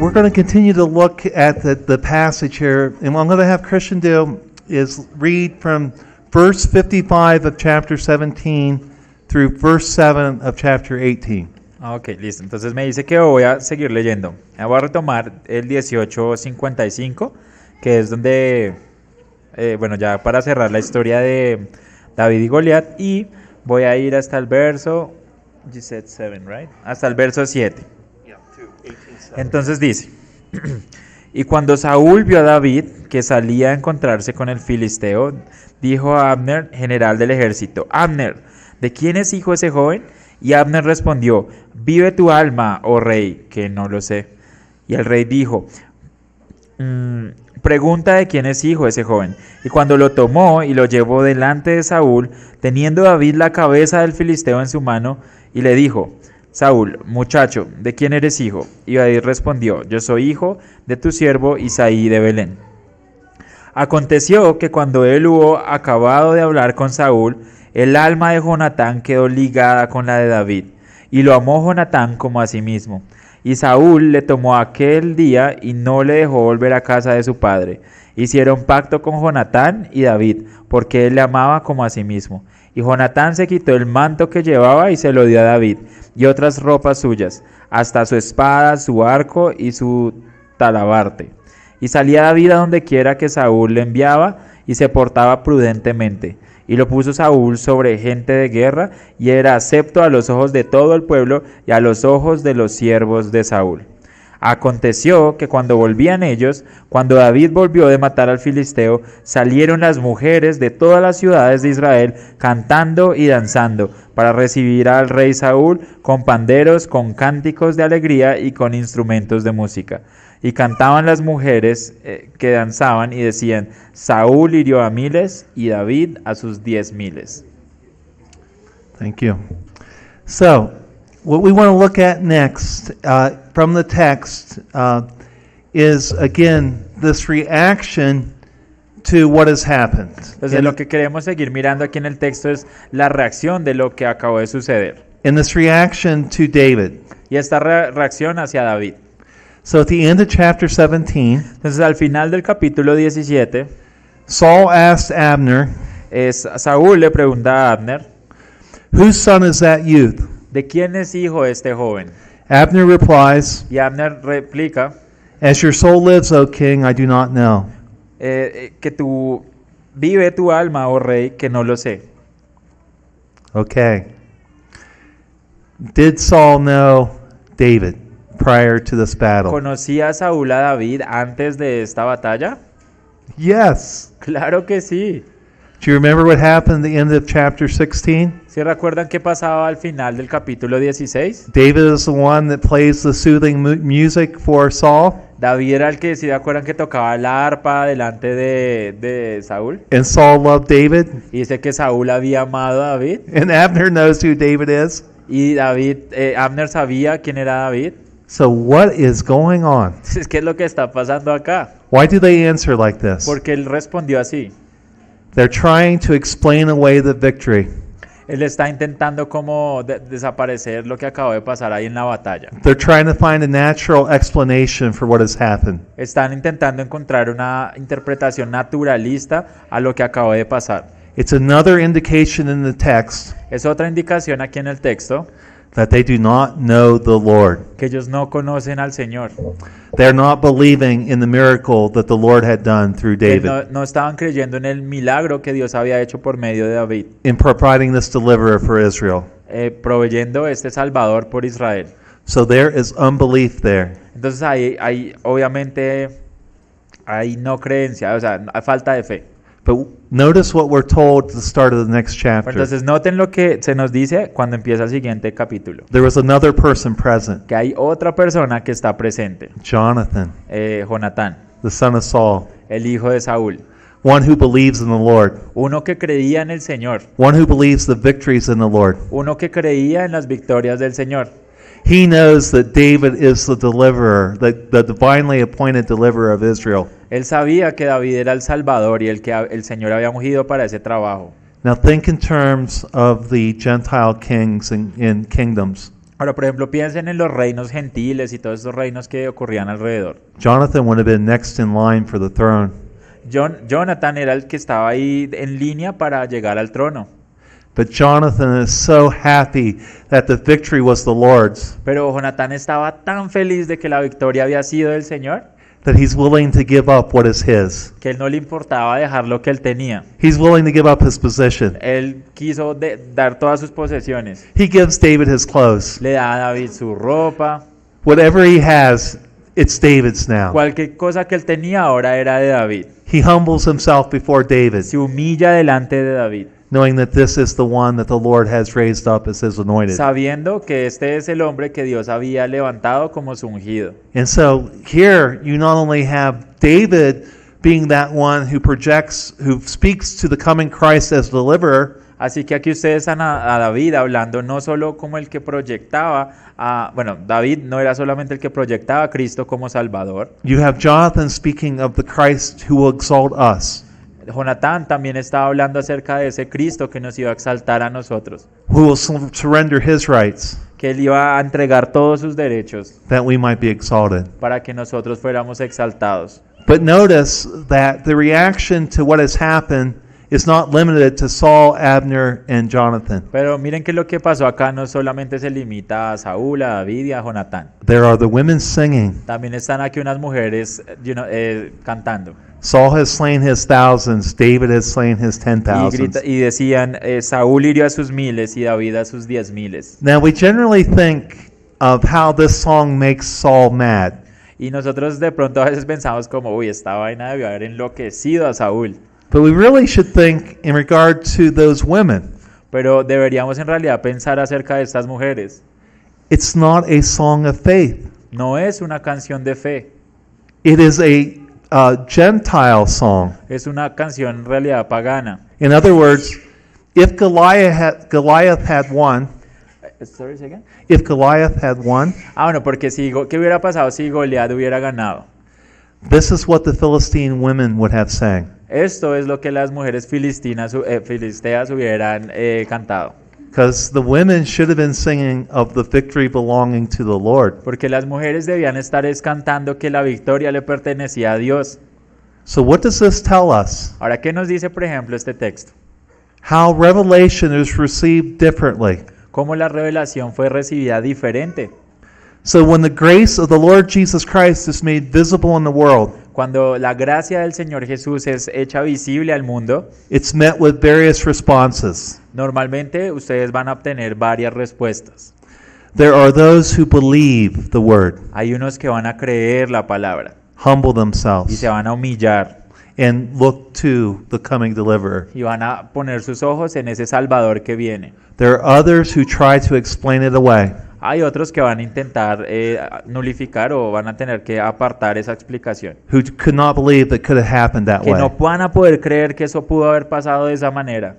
We're going to continue to look at the, the passage here, and what I'm going to have Christian do is read from verse 55 of chapter 17 through verse 7 of chapter 18. Ah, Ok, listo. Entonces me dice que voy a seguir leyendo. Voy a retomar el 1855, que es donde, eh, bueno, ya para cerrar la historia de David y Goliat, y voy a ir hasta el verso, you said seven, right? Hasta el verso 7. Entonces dice, y cuando Saúl vio a David que salía a encontrarse con el filisteo, dijo a Abner, general del ejército, Abner, ¿de quién es hijo ese joven? Y Abner respondió, vive tu alma, oh rey, que no lo sé. Y el rey dijo, "Mm, pregunta de quién es hijo ese joven. Y cuando lo tomó y lo llevó delante de Saúl, teniendo David la cabeza del filisteo en su mano, y le dijo, Saúl, muchacho, ¿de quién eres hijo? Y David respondió, yo soy hijo de tu siervo Isaí de Belén. Aconteció que cuando él hubo acabado de hablar con Saúl, el alma de Jonatán quedó ligada con la de David, y lo amó Jonatán como a sí mismo. Y Saúl le tomó aquel día y no le dejó volver a casa de su padre. Hicieron pacto con Jonatán y David, porque él le amaba como a sí mismo. Y Jonatán se quitó el manto que llevaba y se lo dio a David, y otras ropas suyas, hasta su espada, su arco y su talabarte. Y salía David a donde quiera que Saúl le enviaba, y se portaba prudentemente. Y lo puso Saúl sobre gente de guerra, y era acepto a los ojos de todo el pueblo y a los ojos de los siervos de Saúl. Aconteció que cuando volvían ellos, cuando David volvió de matar al filisteo, salieron las mujeres de todas las ciudades de Israel cantando y danzando para recibir al rey Saúl con panderos, con cánticos de alegría y con instrumentos de música. Y cantaban las mujeres eh, que danzaban y decían, Saúl hirió a miles y David a sus diez miles. Thank you. So, what we want to look at next uh, from the text uh, is again this reaction to what has happened. Entonces And- lo que queremos seguir mirando aquí en el texto es la reacción de lo que acabó de suceder. and this reaction to David. Y esta re- reacción hacia David. So, at the end of chapter 17, Entonces al final del capítulo 17, Saul asked Abner, es, Saúl le pregunta a Abner, Whose son is that youth? ¿De quién es hijo este joven? Abner replies, Y Abner replica, As your soul lives, O king, I do not know. eh, eh, que tú vive tu alma, oh rey, que no lo sé. Okay. Did Saul know David prior to this battle? ¿Conocía Saúl a David antes de esta batalla? Yes. Claro que sí. Do you remember what happened at the end of chapter 16? ¿Se recuerdan qué pasaba al final del capítulo 16? David is the one that plays the soothing mu- music for Saul, David era el que, si se acuerdan, que tocaba la arpa delante de, de Saúl. and Saul loved David, Y dice que Saúl había amado a David. and Abner knows who David is. Y David, eh, Abner sabía quién era David. So, what is going on? ¿qué es lo que está pasando acá? Why do they answer like this? Porque él respondió así. They're trying to explain away the victory. Él está intentando como de- desaparecer lo que acabó de pasar ahí en la batalla. They're trying to find a natural explanation for what has happened. Están intentando encontrar una interpretación naturalista a lo que acabó de pasar. It's another indication in the text Es otra indicación aquí en el texto that they do not know the Lord. que ellos no conocen al Señor. They're not believing in the miracle that the Lord had done through Que David no, no estaban creyendo en el milagro que Dios había hecho por medio de David, in providing this deliverer for Israel. eh, proveyendo este Salvador por Israel. So there is unbelief there. Entonces ahí, ahí obviamente hay no creencia, o sea, hay falta de fe. But notice what we're told at the start of the next chapter. Entonces noten lo que se nos dice cuando empieza el siguiente capítulo. There was another person present, Que hay otra persona que está presente, Jonathan, eh, Jonatán, the son of Saul, el hijo de Saúl. one who believes in the Lord, Uno que creía en el Señor, one who believes the victories in the Lord. uno que creía en las victorias del Señor. He knows that David is the deliverer, the, the divinely appointed deliverer of Israel. Él sabía que David era el Salvador y el que el Señor había ungido para ese trabajo. Now think in terms of the Gentile kings and, and kingdoms. Ahora, por ejemplo, piensen en los reinos gentiles y todos esos reinos que ocurrían alrededor. Jonathan would have been next in line for the throne. John, Jonathan era el que estaba ahí en línea para llegar al trono. But Jonathan is so happy that the victory was the Lord's Pero Jonathan estaba tan feliz de que la victoria había sido del Señor that he's willing to give up what is his. que él no le importaba dejar lo que él tenía. He's willing to give up his position. Él quiso de- dar todas sus posesiones. He gives David his clothes. Le da a David su ropa. Whatever he has, it's David's now. Cualquier cosa que él tenía ahora era de David. He humbles himself before David, Se humilla delante de David, knowing that this is the one that the Lord has raised up as his anointed. sabiendo que este es el hombre que Dios había levantado como su ungido. And so here you not only have David being that one who projects, who speaks to the coming Christ as deliverer, Así que aquí ustedes están a, a David hablando no solo como el que proyectaba, a, bueno, David no era solamente el que proyectaba a Cristo como Salvador. you have Jonathan speaking of the Christ who will exalt us, Jonatán también estaba hablando acerca de ese Cristo que nos iba a exaltar a nosotros, who will sur- surrender his rights que él iba a entregar todos sus derechos that we might be exalted. para que nosotros fuéramos exaltados. But notice that the reaction to what has happened is not limited to Saul, Abner, and Jonathan. Pero miren que lo que pasó acá no solamente se limita a Saúl, a David y a Jonatán. There are the women singing. También están aquí unas mujeres you know, eh, cantando. Saul has slain his thousands, David has slain his ten Y, thousands. grita- y decían, eh, Saúl hirió a sus miles y David a sus diez miles. Now we generally think of how this song makes Saul mad. Y nosotros de pronto a veces pensamos como, uy, esta vaina debió haber enloquecido a Saúl. But we really should think in regard to those women. Pero deberíamos en realidad pensar acerca de estas mujeres. It's not a song of faith. No es una canción de fe, It is a uh, Gentile song. es una canción en realidad pagana. In other words, if Goliath had, Goliath had won, sorry, say again? if Goliath had won, Ah, bueno, porque si, ¿qué hubiera pasado si Goliat hubiera ganado? This is what the Philistine women would have sang. Esto es lo que las mujeres filistinas, eh, filisteas hubieran eh, cantado. Because the women should have been singing of the victory belonging to the Lord. Porque las mujeres debían estar es cantando que la victoria le pertenecía a Dios. So, what does this tell us? Ahora, ¿qué nos dice, por ejemplo, este texto? How revelation is received differently. Cómo la revelación fue recibida diferente. So, when the grace of the Lord Jesus Christ is made visible in the world, Cuando la gracia del Señor Jesús es hecha visible al mundo, it's met with various responses. normalmente ustedes van a obtener varias respuestas. There are those who believe the word, Hay unos que van a creer la palabra humble themselves. y se van a humillar and look to the coming deliverer. y van a poner sus ojos en ese Salvador que viene. There are others who try to explain it away. Hay otros que van a intentar eh, nulificar o van a tener que apartar esa explicación. who could not believe that could have happened that Que way. no van a poder creer que eso pudo haber pasado de esa manera.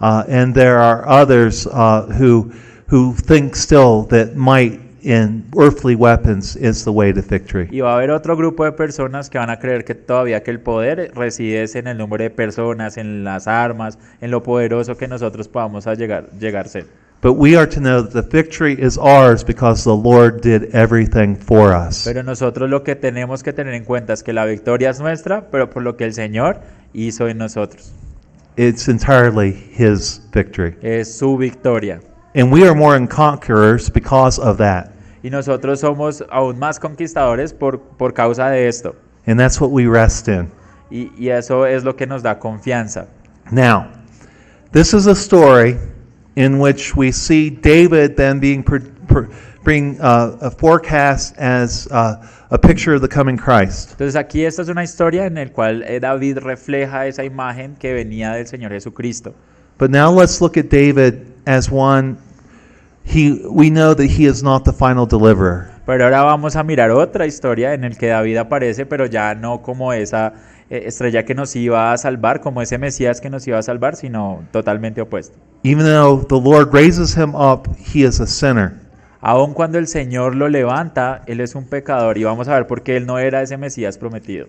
Uh, and there are others uh, who who think still that might in earthly weapons is the way to victory. Y va a haber otro grupo de personas que van a creer que todavía que el poder reside es en el número de personas, en las armas, en lo poderoso que nosotros podamos a llegar, llegar a ser. But we are to know that the victory is ours because the Lord did everything for us. Pero nosotros lo que tenemos que tener en cuenta es que la victoria es nuestra, pero por lo que el Señor hizo en nosotros. It's entirely His victory. Es su victoria. And we are more than conquerors because of that. Y nosotros somos aún más conquistadores por, por causa de esto. And that's what we rest in. Y, y eso es lo que nos da confianza. Now, this is a story in which we see David then being per, per, being uh, a forecast as uh, a picture of the coming Christ. Entonces aquí esta es una historia en la cual eh, David refleja esa imagen que venía del Señor Jesucristo. But now let's look at David as one. He we know that he is not the final deliverer. Pero ahora vamos a mirar otra historia en el que David aparece, pero ya no como esa estrella que nos iba a salvar, como ese Mesías que nos iba a salvar, sino totalmente opuesto. Even though the Lord raises him up, he is a sinner. Aun cuando el Señor lo levanta, él es un pecador y vamos a ver por qué él no era ese Mesías prometido.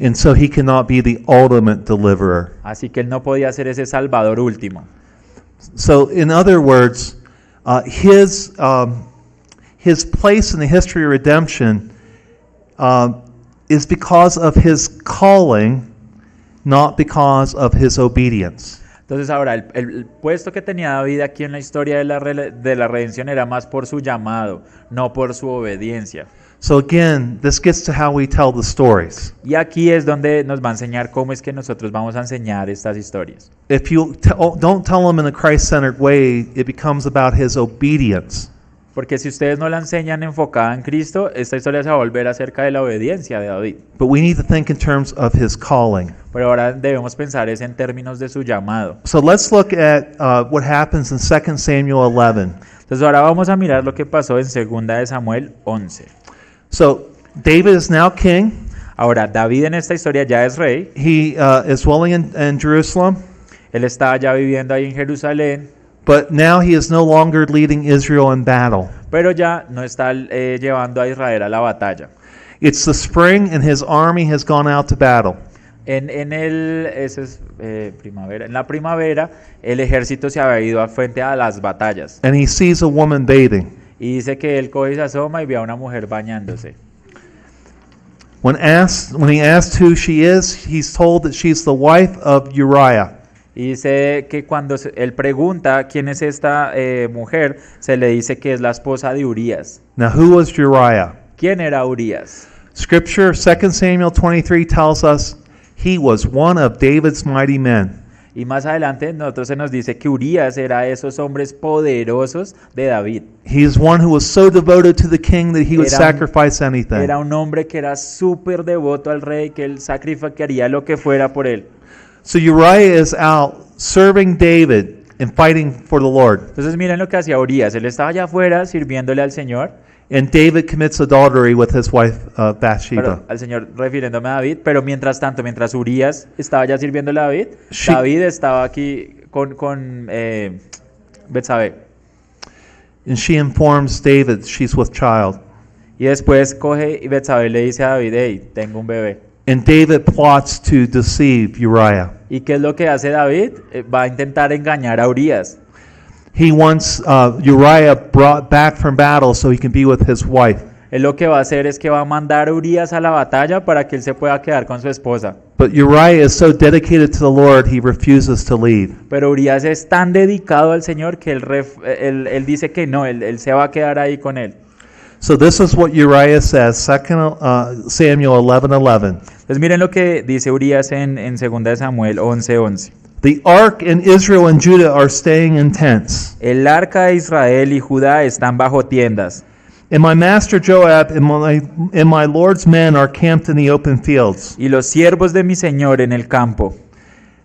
And so he cannot be the ultimate deliverer. Así que él no podía ser ese Salvador último. So, in other words, uh, his um, his place in the history of redemption uh, is because of his calling, not because of his obedience. Entonces ahora, el, el puesto que tenía David aquí en la historia de la, de la redención era más por su llamado, no por su obediencia. So again, this gets to how we tell the stories. Y aquí es donde nos va a enseñar cómo es que nosotros vamos a enseñar estas historias. If you t- don't tell them in a Christ-centered way, it becomes about his obedience. Porque si ustedes no la enseñan enfocada en Cristo, esta historia se va a volver acerca de la obediencia de David. But we need to think in terms of his calling. Pero ahora debemos pensar es en términos de su llamado. So let's look at uh, what happens in 2 Samuel 11. Entonces ahora vamos a mirar lo que pasó en segunda de Samuel 11. So David is now king. Ahora, David en esta historia ya es rey. He uh, is dwelling in, in Jerusalem, Él está ya viviendo ahí en Jerusalén, but now he is no longer leading Israel in battle. pero ya no está eh, llevando a Israel a la batalla. It's the spring, and his army has gone out to battle. En, en el ese es, eh, primavera, en la primavera, el ejército se había ido a frente a las batallas. And he sees a woman bathing. Y dice que él coge se asoma y ve a una mujer bañándose. When asked, when he asked who she is, he's told that she's the wife of Uriah. Y dice que cuando él pregunta quién es esta eh, mujer, se le dice que es la esposa de Urias. Now, who was Uriah? ¿Quién era Urias? Scripture, 2 Samuel 23, tells us he was one of David's mighty men. Y más adelante nosotros se nos dice que Urias era esos hombres poderosos de David. He is one who was so devoted to the king that he would Era sacrifice anything. Era un hombre que era súper devoto al rey, que él sacrificaría lo que fuera por él. So Uriah is out serving David and fighting for the Lord. Entonces miren lo que hacía Urias. Él estaba allá afuera sirviéndole al Señor, And David commits adultery with his wife uh, Bathsheba. pero, al Señor refiriéndome a David, pero mientras tanto, mientras Urias estaba ya sirviéndole a David, Sí. David estaba aquí con, con eh, Betsabé. And she informs David she's with child. Y después coge y Betsabé le dice a David, hey, tengo un bebé. And David plots to deceive Uriah. ¿Y qué es lo que hace David? Eh, va a intentar engañar a Urias. He wants uh, Uriah brought back from battle so he can be with his wife. Él lo que va a hacer es que va a mandar a Urias a la batalla para que él se pueda quedar con su esposa. But Uriah is so dedicated to the Lord, he refuses to leave. Pero Urias es tan dedicado al Señor que él, ref- él- él dice que no, él, él se va a quedar ahí con él. So this is what Uriah says, 2 uh, Samuel 11:11. Entonces miren lo que dice Urias en, en 2 de Samuel 11:11. The ark and Israel and Judah are staying in tents. El arca de Israel y Judá están bajo tiendas. And my master Joab and my, and my Lord's men are camped in the open fields. Y los siervos de mi Señor en el campo.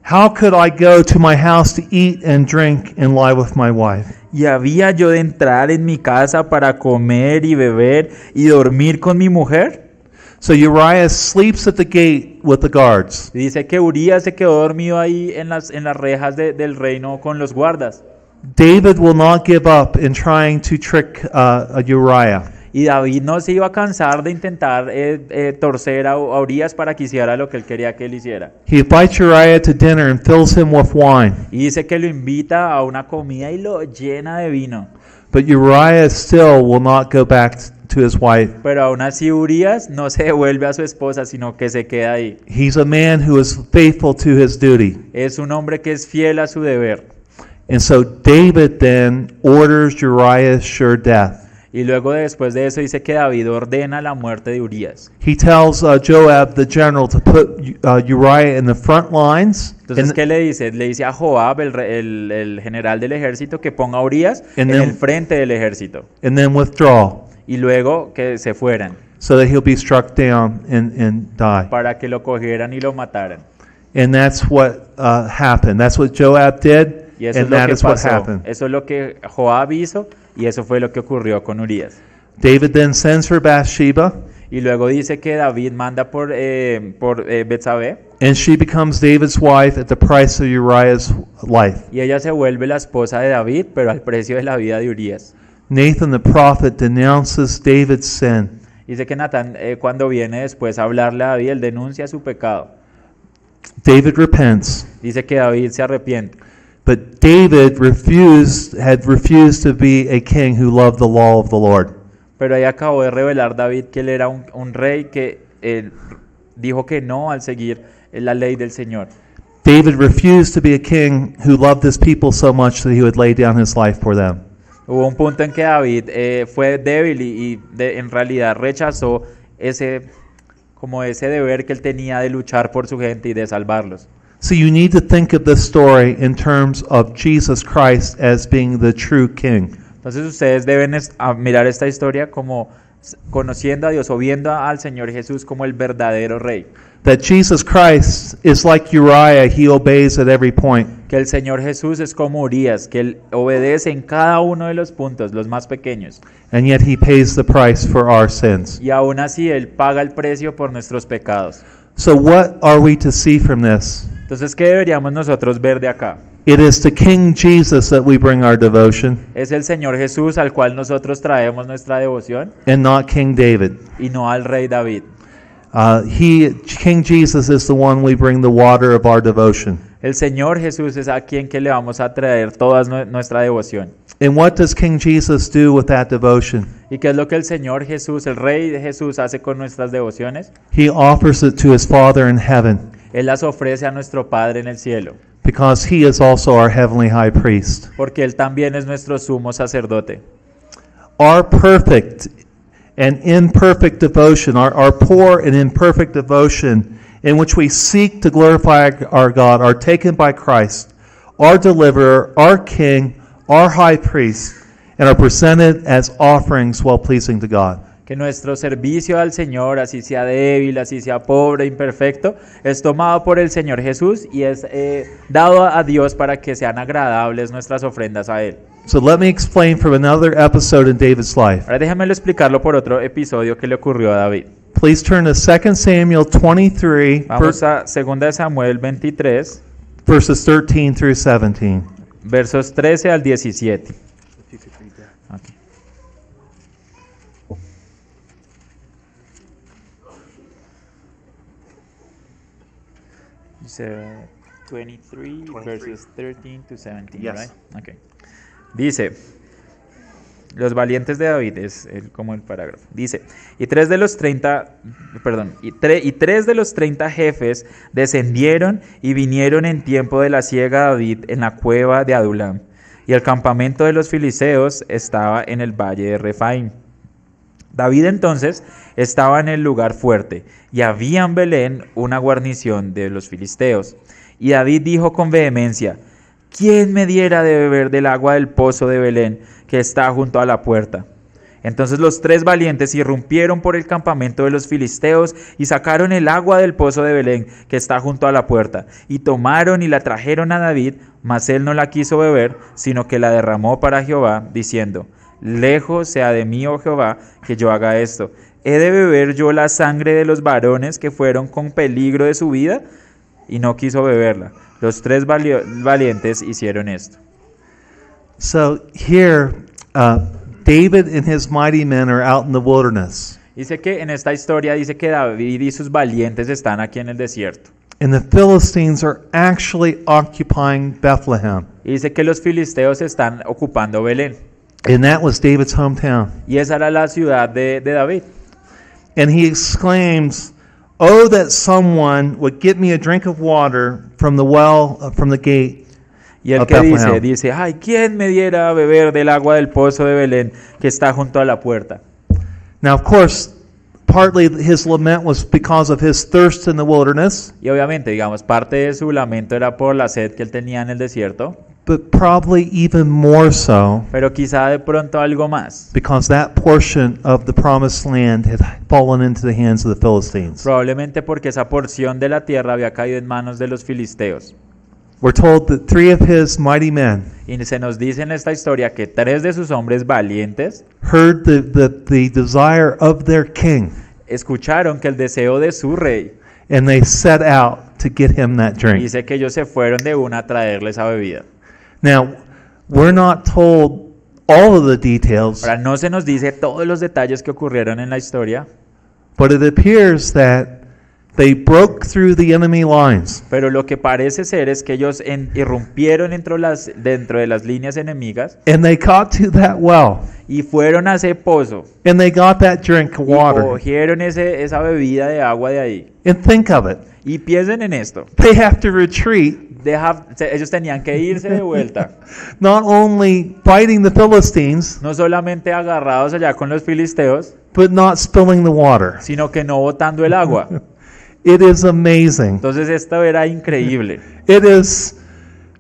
How could I go to my house to eat and drink and lie with my wife? Y había yo de entrar en mi casa para comer y beber y dormir con mi mujer. So Uriah sleeps at the gate with the guards. Y dice que Urias se quedó dormido ahí en las, en las rejas de- del reino con los guardas. David will not give up in trying to trick uh, Uriah. Y David no se iba a cansar de intentar eh, eh, torcer a, a Urias para que hiciera lo que él quería que él hiciera. He invites Uriah to dinner and fills him with wine. Y dice que lo invita a una comida y lo llena de vino. But Uriah still will not go back to his wife. Pero aún así Urias no se devuelve a su esposa, sino que se queda ahí. He's a man who is faithful to his duty. Es un hombre que es fiel a su deber. And so David then orders Uriah's sure death. Y luego después de eso dice que David ordena la muerte de Urias. He tells uh, Joab, the general, to put uh, Uriah in the front lines. Entonces, and- ¿qué le dice? Le dice a Joab, el, el- el general del ejército, que ponga a Urias en then- el frente del ejército. and then withdraw Y luego que se fueran, so that he'll be struck down and, and die. para que lo cogieran y lo mataran. And that's what uh, happened. That's what Joab did, Y eso es and lo that que is what pasó. happened. Eso es lo que Joab hizo y eso fue lo que ocurrió con Urias. David then sends for Bathsheba, Y luego dice que David manda por, eh, por eh, Betsabé and she becomes David's wife at the price of Uriah's life. y ella se vuelve la esposa de David, pero al precio de la vida de Urias. Nathan the prophet denounces David's sin. Dice que Natán eh, cuando viene después a hablarle a David, él denuncia su pecado. David repents, Dice que David se arrepiente. But David refused had refused to be a king who loved the law of the Lord. Pero ahí acabó de revelar David que él era un, un rey que él dijo que no al seguir la ley del Señor. David refused to be a king who loved his people so much that he would lay down his life for them. Hubo un punto en que David eh, fue débil y, y de- en realidad rechazó ese como ese deber que él tenía de luchar por su gente y de salvarlos. So you need to think of this story in terms of Jesus Christ as being the true king. Entonces ustedes deben mirar esta historia como conociendo a Dios o viendo al Señor Jesús como el verdadero rey. That Jesus Christ is like Uriah, he obeys at every point. Que el Señor Jesús es como Urias, que él obedece en cada uno de los puntos, los más pequeños. And yet he pays the price for our sins. Y aún así él paga el precio por nuestros pecados. So what are we to see from this? Entonces, ¿qué deberíamos nosotros ver de acá? It is to King Jesus that we bring our devotion Es el Señor Jesús al cual nosotros traemos nuestra devoción and not King David. y no al rey David. Uh, he, King Jesus is the one we bring the water of our devotion. El Señor Jesús es a quien que le vamos a traer toda nue- nuestra devoción. And what does King Jesus do with that devotion? ¿Y qué es lo que el Señor Jesús, el Rey Jesús, hace con nuestras devociones? He offers it to his Father in heaven Él las ofrece a nuestro Padre en el cielo, because he is also our heavenly high priest. porque Él también es nuestro sumo sacerdote. Our perfect and imperfect devotion, our, our poor and imperfect devotion, in which we seek to glorify our God, are taken by Christ, our deliverer, our King, our high priest, and are presented as offerings well pleasing to God. Que nuestro servicio al Señor, así sea débil, así sea pobre, imperfecto, es tomado por el Señor Jesús y es eh, dado a Dios para que sean agradables nuestras ofrendas a Él. So let me explain from another episode in David's life. Ahora déjamelo explicarlo por otro episodio que le ocurrió a David. Please turn to 2 Samuel 23, Vamos a 2 de Samuel 23, verses 13 through 17. versos 13 al 17. Ok. Dice 23 verses 13 to 17, Yes. right? Okay. Dice, los valientes de David es el- como el parágrafo. Dice, y tres de los 30, perdón, y, tre- y tres de los 30 jefes descendieron y vinieron en tiempo de la siega a David en la cueva de Adulam. Y el campamento de los filisteos estaba en el valle de Refaim. David entonces estaba en el lugar fuerte, y había en Belén una guarnición de los filisteos. Y David dijo con vehemencia, ¿quién me diera de beber del agua del pozo de Belén que está junto a la puerta? Entonces los tres valientes irrumpieron por el campamento de los filisteos y sacaron el agua del pozo de Belén que está junto a la puerta, y tomaron y la trajeron a David, mas él no la quiso beber, sino que la derramó para Jehová, diciendo, Lejos sea de mí, oh Jehová, que yo haga esto. ¿He de beber yo la sangre de los varones que fueron con peligro de su vida? Y no quiso beberla. Los tres valientes hicieron esto. So here, uh, David and his mighty men are out in the wilderness. Dice que en esta historia dice que David y sus valientes están aquí en el desierto. And the Philistines are actually occupying Bethlehem. Y dice que los filisteos están ocupando Belén. And that was David's hometown. Y esa era la ciudad de, de David. And he exclaims, Oh, that someone would get me a drink of water from the well, uh, from the gate. Y el Of que dice, ay, ¿quién me diera a beber del agua del pozo de Belén que está junto a la puerta? Now, of course, partly his lament was because of his thirst in the wilderness, Y obviamente, digamos, parte de su lamento era por la sed que él tenía en el desierto, but probably even more so pero quizá de pronto algo más. because that portion of the promised land had fallen into the hands of the Philistines. Probablemente porque esa porción de la tierra había caído en manos de los filisteos. We're told that three of his mighty men Y se nos dice en esta historia que tres de sus hombres valientes heard the, the, the desire of their king, escucharon que el deseo de su rey, and they set out to get him that drink. dice que ellos se fueron de una a traerle esa bebida. Now, we're not told all of the details, Ahora, no se nos dice todos los detalles que ocurrieron en la historia, but it appears that They broke through the enemy lines. Pero lo que parece ser es que ellos en- irrumpieron dentro, las, dentro de las líneas enemigas And they got to that well. y fueron a ese pozo And they got that drink of y water. cogieron ese, esa bebida de agua de ahí. And think of it. Y piensen en esto. They have to retreat, Deja- se- ellos tenían que irse de vuelta, not only fighting the Philistines, no solamente agarrados allá con los filisteos, but not spilling the water. sino que no botando el agua. It is amazing. Entonces esto era increíble. It is,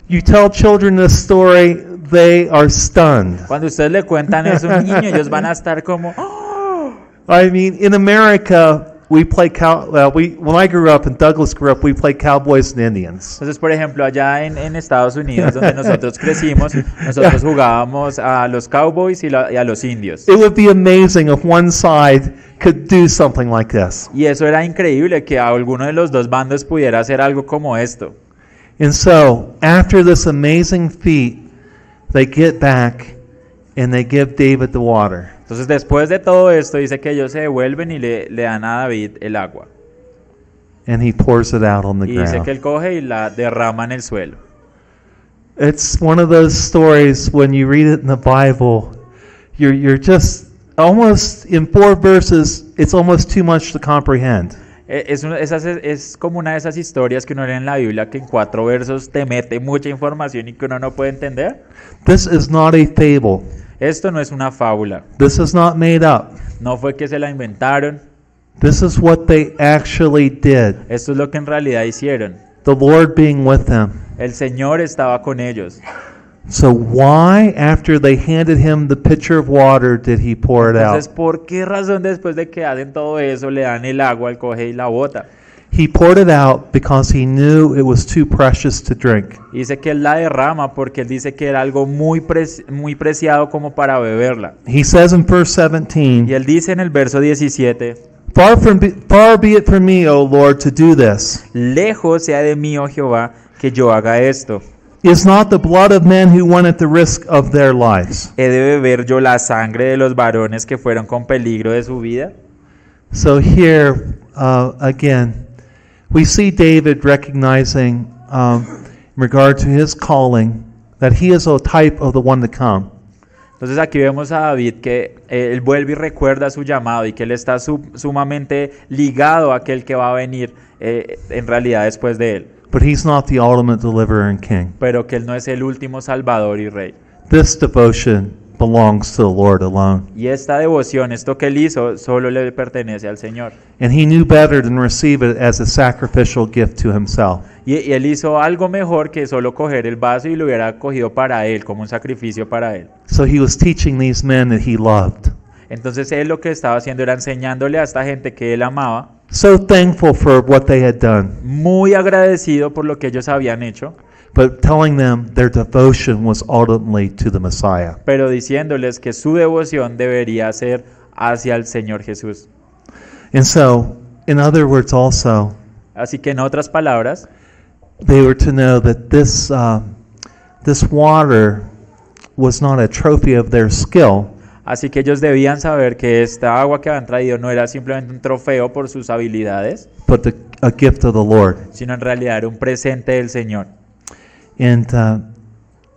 you tell children this story, they are stunned. Cuando ustedes le cuentan eso a un niño, ellos van a estar como, "Ah". I mean, in America, we play cow. Well, we when I grew up and Douglas grew up, we played cowboys and Indians. Entonces, por ejemplo, allá en, en Estados Unidos, donde nosotros crecimos, nosotros jugábamos a los cowboys y, la- y a los indios. It would be amazing if one side could do something like this. Y eso era increíble, que alguno de los dos bandos pudiera hacer algo como esto. And so, after this amazing feat, they get back and they give David the water. Entonces, después de todo esto, dice que ellos se devuelven y le, le dan a David el agua. And he pours it out on the Y dice que él coge y la derrama en el suelo. It's one of those stories when you read it in the Bible, you're, you're just almost in four verses, it's almost too much to comprehend. E- Es, una- esas- es como una de esas historias que uno lee en la Biblia que en cuatro versos te mete mucha información y que uno no puede entender. This is not a fable. Esto no es una fábula. This is not made up. No fue que se la inventaron. This is what they actually did. Esto es lo que en realidad hicieron. The Lord being with them. El Señor estaba con ellos. So why, after they handed him the pitcher of water, did he pour it Entonces, out? ¿por qué razón después de que hacen todo eso le dan el agua, él coge y la bota? He poured it out because he knew it was too precious to drink. Y Dice que él la derrama porque él dice que era algo muy, pre- muy preciado como para beberla. He says in verse 17, Y él dice en el verso 17, Far from be, far be it from me, O Lord, to do this. lejos sea de mí, oh Jehová, que yo haga esto. Is not the blood of men who went at the risk of their lives? ¿He de beber yo la sangre de los varones que fueron con peligro de su vida? So here, uh, again, we see David recognizing, um, in regard to his calling, that he is a type of the one to come. Entonces aquí vemos a David que eh, él vuelve y recuerda su llamado y que él está su- sumamente ligado a aquel que va a venir eh, en realidad después de él, But he's not the ultimate deliverer and king. pero que él no es el último salvador y rey. This devotion belongs to the Lord alone. Y esta devoción, esto que él hizo, solo le pertenece al Señor. And he knew better than receive it as a sacrificial gift to himself. Y, y él hizo algo mejor que solo coger el vaso y lo hubiera cogido para él, como un sacrificio para él. So he was teaching these men that he loved. Entonces él lo que estaba haciendo era enseñándole a esta gente que él amaba, So thankful for what they had done, muy agradecido por lo que ellos habían hecho, but telling them their devotion was ultimately to the Messiah. pero diciéndoles que su devoción debería ser hacia el Señor Jesús. And so, in other words, also, Así que en otras palabras, they were to know that this, uh, this water was not a trophy of their skill, así que ellos debían saber que esta agua que habían traído no era simplemente un trofeo por sus habilidades, but the, a gift of the Lord. sino en realidad era un presente del Señor. And uh,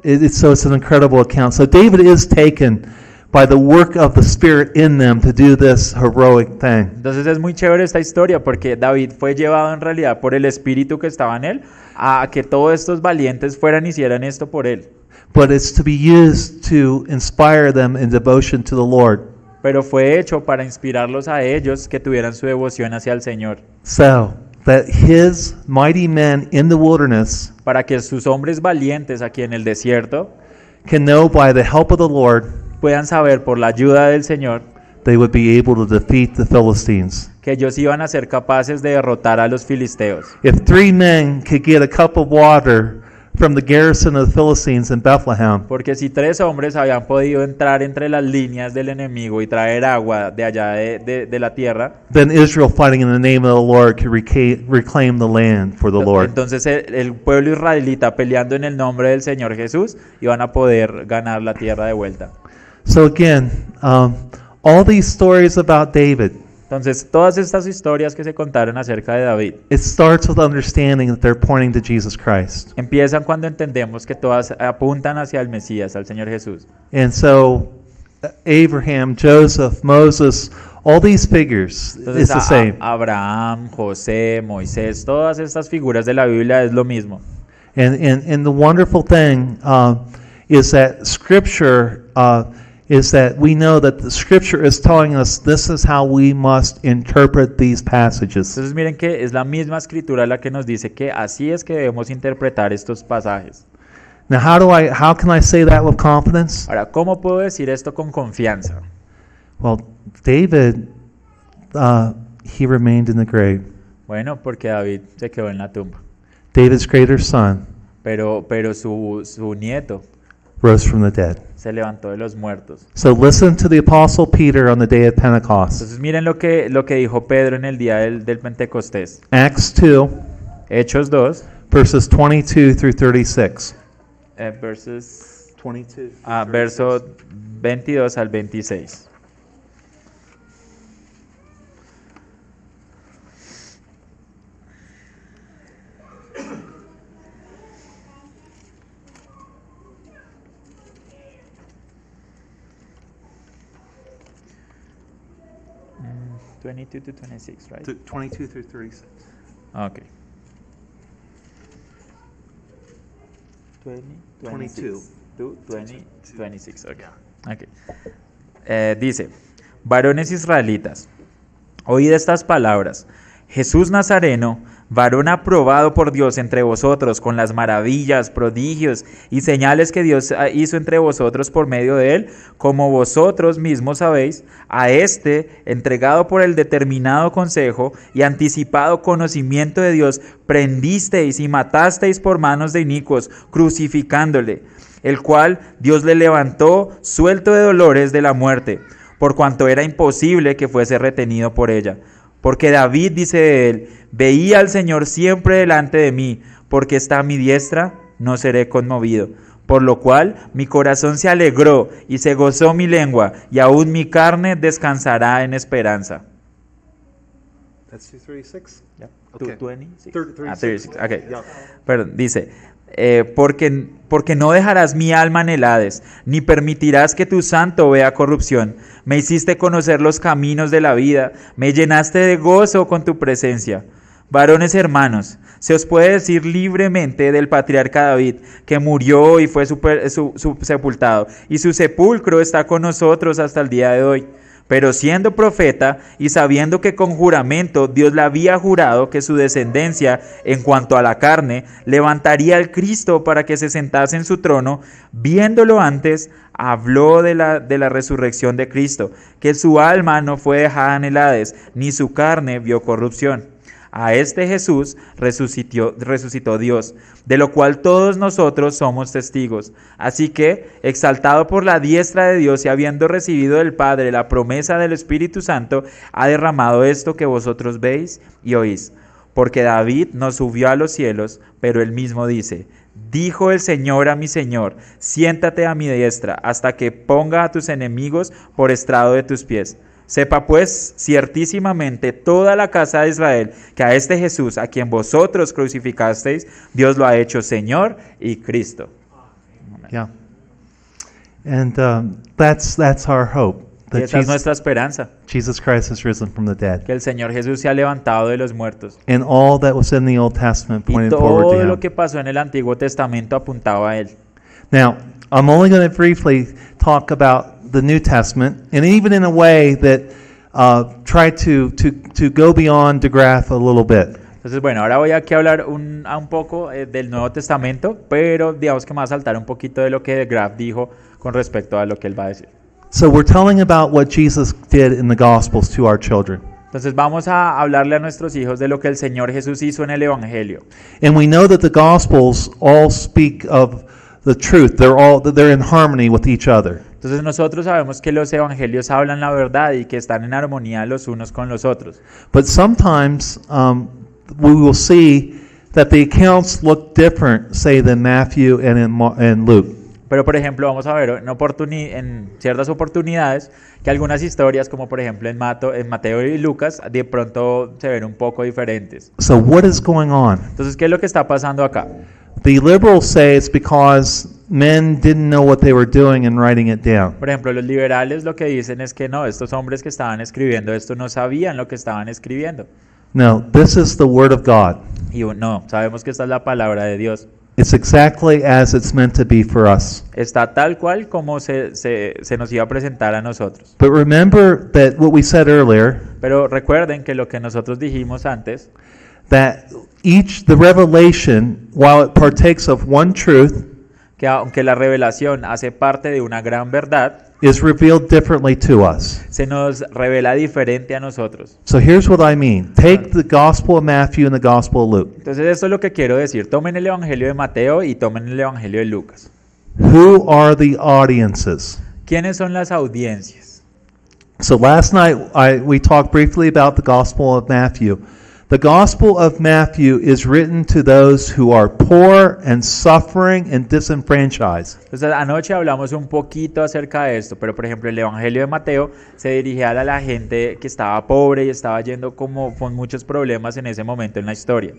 it, it's, so it's an incredible account. So David is taken by the work of the Spirit in them to do this heroic thing. Entonces es muy chévere esta historia porque David fue llevado en realidad por el espíritu que estaba en él a que todos estos valientes fueran y hicieran esto por él. But it's to be used to inspire them in devotion to the Lord. Pero fue hecho para inspirarlos a ellos que tuvieran su devoción hacia el Señor, So that his mighty men in the wilderness para que sus hombres valientes aquí en el desierto can know by the help of the Lord puedan saber por la ayuda del Señor they would be able to defeat the Philistines. que ellos iban a ser capaces de derrotar a los filisteos. If three men could get a cup of water from the garrison of the Philistines in Bethlehem, Porque si tres hombres habían podido entrar entre las líneas del enemigo y traer agua de allá de, de- de la tierra, then Israel fighting in the name of the Lord could reca- reclaim the land for the Lord. entonces el, el pueblo israelita peleando en el nombre del Señor Jesús iban a poder ganar la tierra de vuelta. So again, um, all these stories about David, Entonces, todas estas historias que se contaron acerca de David it starts with understanding that they're pointing to Jesus Christ. empiezan cuando entendemos que todas apuntan hacia el Mesías, al Señor Jesús. And so, Abraham, Joseph, Moses, all these figures, Entonces, it's the a- same. Abraham, José, Moisés, todas estas figuras de la Biblia es lo mismo. And, and, and the wonderful thing uh, is that Scripture uh, is that we know that the Scripture is telling us this is how we must interpret these passages. Entonces miren que es la misma escritura la que nos dice que así es que debemos interpretar estos pasajes. Now, how do I? How can I say that with confidence? Ahora, ¿cómo puedo decir esto con confianza? Well, David, uh, he remained in the grave. Bueno, porque David se quedó en la tumba, David's greater son pero, pero su, su nieto rose from the dead. Se levantó de los muertos. So listen to the Apostle Peter on the day of Pentecost. Entonces miren lo que, lo que dijo Pedro en el día del, del Pentecostés. Acts 2, Hechos 2, verses 22 through 36. eh, verses, 22. ah, verso 22 al 26. 22 to 26, right? 22 through 36. Okay. 20, 22. to 20, 26, okay. Okay. Eh, dice, varones israelitas, oíd estas palabras. Jesús Nazareno, varón aprobado por Dios entre vosotros con las maravillas, prodigios y señales que Dios ah, hizo entre vosotros por medio de él, como vosotros mismos sabéis, a este, entregado por el determinado consejo y anticipado conocimiento de Dios, prendisteis y matasteis por manos de inicuos, crucificándole, el cual Dios le levantó suelto de dolores de la muerte, por cuanto era imposible que fuese retenido por ella. Porque David dice de él, veía al Señor siempre delante de mí, porque está a mi diestra, no seré conmovido. Por lo cual mi corazón se alegró y se gozó mi lengua, y aún mi carne descansará en esperanza. That's 236? Tú, Okay. 26. Thir- Ah, 36. 36, ok. Yeah. Perdón, dice, eh, porque, porque no dejarás mi alma en el Hades, ni permitirás que tu santo vea corrupción. Me hiciste conocer los caminos de la vida, me llenaste de gozo con tu presencia. Varones hermanos, se os puede decir libremente del patriarca David, que murió y fue super- su- sepultado, y su sepulcro está con nosotros hasta el día de hoy. Pero siendo profeta y sabiendo que con juramento Dios le había jurado que su descendencia en cuanto a la carne levantaría al Cristo para que se sentase en su trono, viéndolo antes, habló de la, de la resurrección de Cristo, que su alma no fue dejada en el Hades, ni su carne vio corrupción. A este Jesús resucitó, Dios, de lo cual todos nosotros somos testigos. Así que, exaltado por la diestra de Dios y habiendo recibido del Padre la promesa del Espíritu Santo, ha derramado esto que vosotros veis y oís. Porque David no subió a los cielos, pero él mismo dice, Dijo el Señor a mi Señor, siéntate a mi diestra, hasta que ponga a tus enemigos por estrado de tus pies. Sepa pues ciertísimamente toda la casa de Israel que a este Jesús, a quien vosotros crucificasteis, Dios lo ha hecho Señor y Cristo. Yeah. And um, that's, that's our hope. Y That esa es Jesus, nuestra esperanza, Jesus Christ has risen from the dead. que el Señor Jesús se ha levantado de los muertos. And all that was in the Old Testament Y pointed forward todo to lo him. que pasó en el Antiguo Testamento apuntaba a Él. Now, I'm only going to briefly talk about the New Testament, and even in a way that uh, try to, to, to go beyond DeGraff a little bit. Entonces, bueno, ahora voy aquí a hablar un, a un poco eh, del Nuevo Testamento, pero digamos que me va a saltar un poquito de lo que de Graff dijo con respecto a lo que él va a decir. So we're telling about what Jesus did in the Gospels to our children. Entonces vamos a hablarle a nuestros hijos de lo que el Señor Jesús hizo en el Evangelio. And we know that the Gospels all speak of the truth. They're all they're in harmony with each other. Entonces nosotros sabemos que los Evangelios hablan la verdad y que están en armonía los unos con los otros. But sometimes um, we will see that the accounts look different, say, than Matthew and in and Luke. Pero, por ejemplo, vamos a ver en, oportuni- en ciertas oportunidades que algunas historias, como por ejemplo en, Mato- en Mateo y Lucas, de pronto se ven un poco diferentes. So, what is going on? Entonces, ¿qué es lo que está pasando acá? The liberals say it's because men didn't know what they were doing and writing it down. Por ejemplo, los liberales lo que dicen es que no, estos hombres que estaban escribiendo esto no sabían lo que estaban escribiendo. No, this is the Word of God. Y no, sabemos que esta es la palabra de Dios. It's exactly as it's meant to be for us. Está tal cual como se, se, se nos iba a presentar a nosotros. But remember that what we said earlier Pero recuerden que lo que nosotros dijimos antes, that each the revelation, while it partakes of one truth, que aunque la revelación hace parte de una gran verdad, is revealed differently to us. se nos revela diferente a nosotros. So here's what I mean. Take the Gospel of Matthew and the Gospel of Luke. Entonces esto es lo que quiero decir. Tomen el Evangelio de Mateo y tomen el Evangelio de Lucas. Who are the audiences? ¿Quiénes son las audiencias? So last night I, we talked briefly about the Gospel of Matthew. The Gospel of Matthew is written to those who are poor and suffering and disenfranchised. Entonces anoche hablamos un poquito acerca de esto, pero por ejemplo el Evangelio de Mateo se dirigía a la gente que estaba pobre y estaba yendo como con muchos problemas en ese momento en la historia.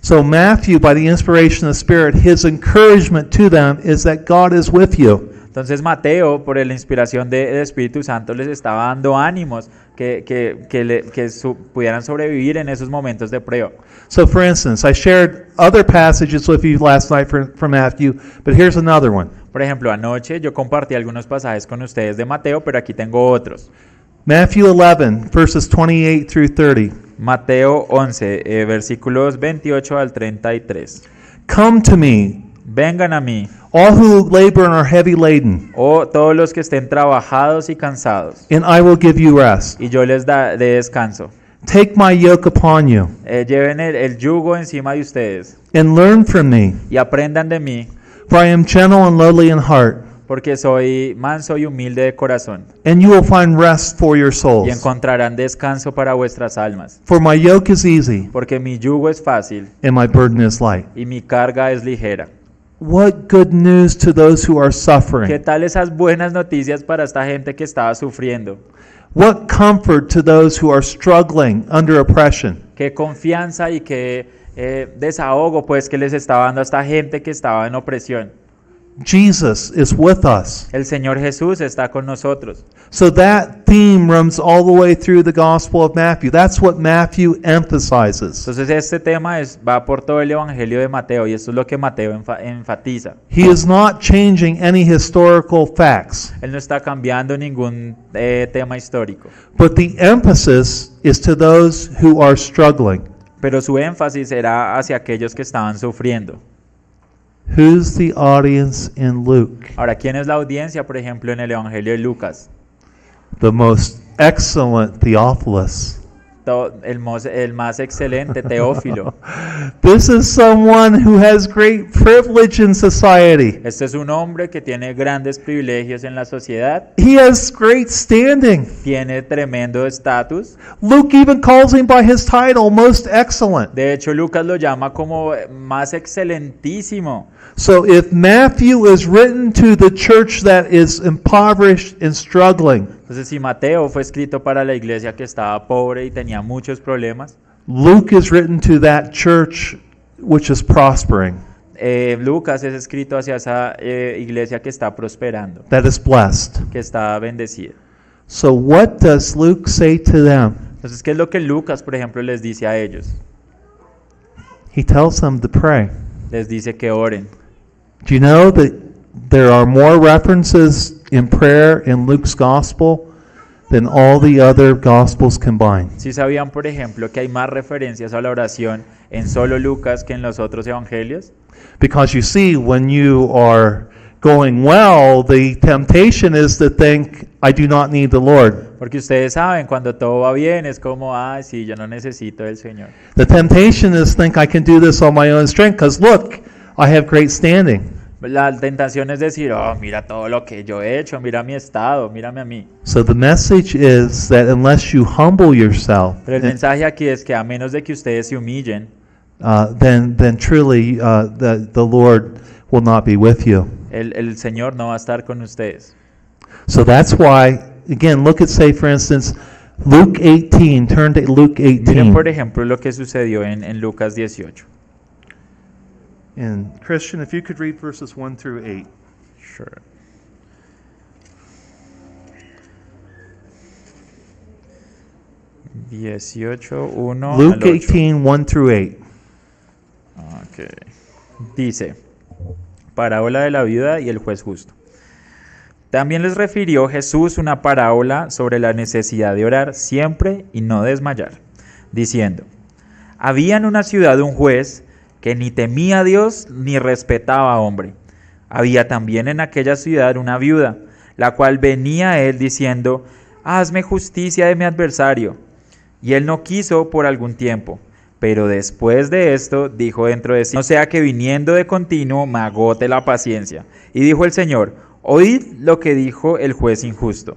So Matthew, by the inspiration of the Spirit, his encouragement to them is that God is with you. Entonces Mateo, por la inspiración de- del Espíritu Santo, les estaba dando ánimos que, que, que, le- que su- pudieran sobrevivir en esos momentos de prueba. So, for instance, I shared other passages with you last night from, from Matthew, but here's another one. Por ejemplo, anoche yo compartí algunos pasajes con ustedes de Mateo, pero aquí tengo otros. Matthew 11, verses 28 through 30. Mateo 11, eh, versículos 28 al 33. Come to me, Vengan a mí, all who labor and are heavy laden, oh todos los que estén trabajados y cansados, and I will give you rest. y yo les daré descanso. Take my yoke upon you, Eh, lleven el, el yugo encima de ustedes and learn from me, y aprendan de mí, for I am gentle and lowly in heart, porque soy manso y humilde de corazón, and you will find rest for your y souls. encontrarán descanso para vuestras almas. For my yoke is easy, Porque mi yugo es fácil and my burden is light. y mi carga es ligera. What good news to those who are ¿Qué suffering? tal esas buenas noticias para esta gente que estaba sufriendo? What comfort to those who are struggling under oppression? Qué confianza y qué eh, desahogo pues que les estaba dando a esta gente que estaba en opresión. Jesus is with us. El Señor Jesús está con nosotros. So that theme runs all the way through the Gospel of Matthew. That's what Matthew emphasizes. Entonces este tema es, va por todo el Evangelio de Mateo y esto es lo que Mateo enfa- enfatiza. He is not changing any historical facts, Él no está cambiando ningún eh, tema histórico, but the emphasis is to those who are struggling. pero su énfasis era hacia aquellos que estaban sufriendo. Who's the audience in Luke? Ahora, ¿quién es la audiencia, por ejemplo, en el Evangelio de Lucas? The most excellent Theophilus. El, el más excelente Teófilo. This is someone who has great privilege in society. Este es un hombre que tiene grandes privilegios en la sociedad, He has great standing. tiene tremendo estatus. Luke even calls him by his title, Most Excellent. De hecho, Lucas lo llama como eh, más excelentísimo. So if Matthew is written to the church that is impoverished and struggling, Entonces, si Mateo fue escrito para la iglesia que estaba pobre y tenía muchos problemas, Luke is written to that church which is prospering, eh, Lucas es escrito hacia esa eh, iglesia que está prosperando, that is blessed. que está bendecida. So what does Luke say to them? Entonces, ¿qué es lo que Lucas, por ejemplo, les dice a ellos? He tells them to pray. Les dice que oren. Do you know that there are more references in prayer in Luke's gospel than all the other gospels combined? Si sabían, por ejemplo, que hay más referencias a la oración en solo Lucas que en los otros evangelios? Because you see, when you are going well, the temptation is to think, I do not need the Lord. Porque ustedes saben, cuando todo va bien, es como, ah, sí, yo no necesito del Señor. The temptation is to think I can do this on my own strength because look, I have great standing. La tentación es decir, oh, mira todo lo que yo he hecho, mira mi estado, mírame a mí. So the message is that unless you humble yourself, Pero el mensaje aquí es que a menos de que ustedes se humillen, uh, then then truly uh, the the Lord will not be with you. el, el Señor no va a estar con ustedes. So that's why, again, look at, say, for instance, Luke 18. Turn to Luke Miren, por 18. ejemplo, lo que sucedió en, en Lucas 18. And Christian, if you could read verses 1 through 8. Sure. Dieciocho, uno Luke al ocho. 18, 1 through 8. Ok. Dice, parábola de la viuda y el juez justo. También les refirió Jesús una parábola sobre la necesidad de orar siempre y no desmayar, diciendo, había en una ciudad un juez que ni temía a Dios ni respetaba a hombre. Había también en aquella ciudad una viuda, la cual venía a él diciendo, hazme justicia de mi adversario. Y él no quiso por algún tiempo. Pero después de esto dijo dentro de sí, no sea que viniendo de continuo me agote la paciencia. Y dijo el Señor, oíd lo que dijo el juez injusto.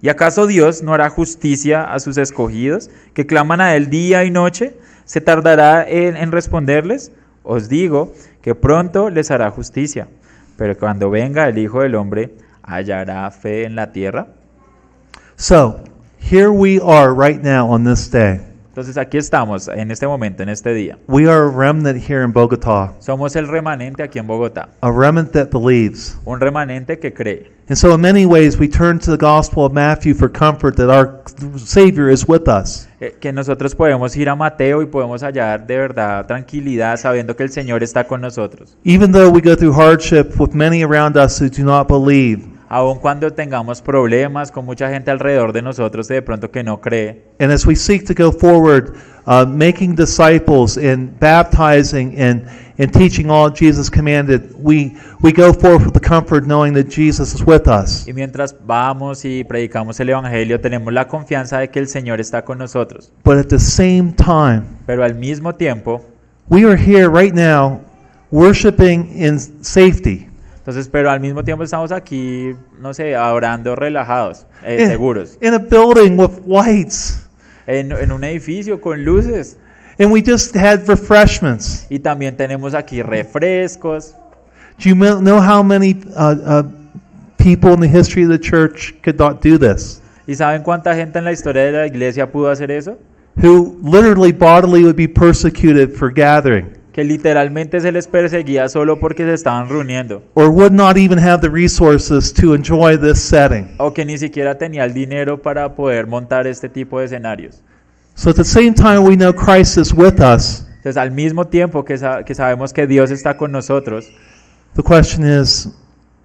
¿Y acaso Dios no hará justicia a sus escogidos, que claman a él día y noche? ¿Se tardará en, en responderles? Os digo que pronto les hará justicia. Pero cuando venga el Hijo del Hombre, ¿hallará fe en la tierra? So, here we are right now on this day. Entonces aquí estamos, en este momento, en este día. We are a remnant here in Bogota, Somos el remanente aquí en Bogotá, a remnant that believes. un remanente que cree. And so, in many ways, we turn to the Gospel of Matthew for comfort that our Savior is with us. Eh, Que nosotros podemos ir a Mateo y podemos hallar de verdad tranquilidad sabiendo que el Señor está con nosotros. Even though we go through hardship with many around us who do not believe, Aun cuando tengamos problemas con mucha gente alrededor de nosotros de pronto que no cree. and as we seek to go forward, uh, making disciples and baptizing and, and teaching all Jesus commanded, we, we go forth with the comfort knowing that Jesus is with us. Y mientras vamos y predicamos el Evangelio tenemos la confianza de que el Señor está con nosotros. But at the same time, Pero al mismo tiempo, we are here right now worshiping in safety. Entonces, pero al mismo tiempo estamos aquí, no sé, orando relajados, eh, in, seguros, in a building with lights. en, en un edificio con luces. And we just had refreshments. Y también tenemos aquí refrescos. Do you know how many uh, uh, people in the history of the church could not do this? ¿Y saben cuánta gente en la historia de la iglesia pudo hacer eso? Who literally bodily would be persecuted for gathering, Que literalmente se les perseguía solo porque se estaban reuniendo. or would not even have the resources to enjoy this setting. O que ni siquiera tenía el dinero para poder montar este tipo de escenarios. So at the same time, we know Christ is with us. Entonces, al mismo tiempo que, sa- que sabemos que Dios está con nosotros, The question is,